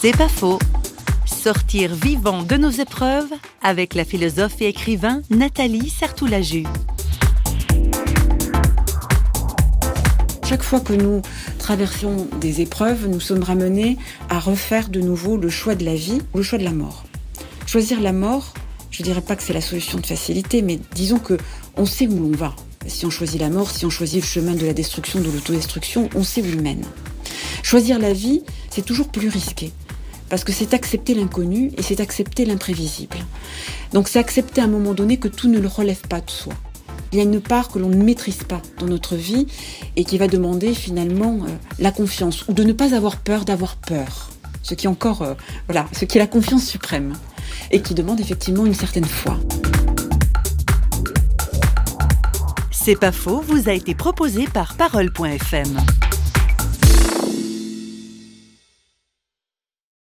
C'est pas faux. Sortir vivant de nos épreuves avec la philosophe et écrivain Nathalie Sartoulaju. Chaque fois que nous traversons des épreuves, nous sommes ramenés à refaire de nouveau le choix de la vie ou le choix de la mort. Choisir la mort, je ne dirais pas que c'est la solution de facilité, mais disons que on sait où l'on va. Si on choisit la mort, si on choisit le chemin de la destruction, de l'autodestruction, on sait où il mène. Choisir la vie, c'est toujours plus risqué. Parce que c'est accepter l'inconnu et c'est accepter l'imprévisible. Donc c'est accepter à un moment donné que tout ne le relève pas de soi. Il y a une part que l'on ne maîtrise pas dans notre vie et qui va demander finalement euh, la confiance ou de ne pas avoir peur d'avoir peur. Ce qui est encore, euh, voilà, ce qui est la confiance suprême et qui demande effectivement une certaine foi. C'est pas faux, vous a été proposé par Parole.fm.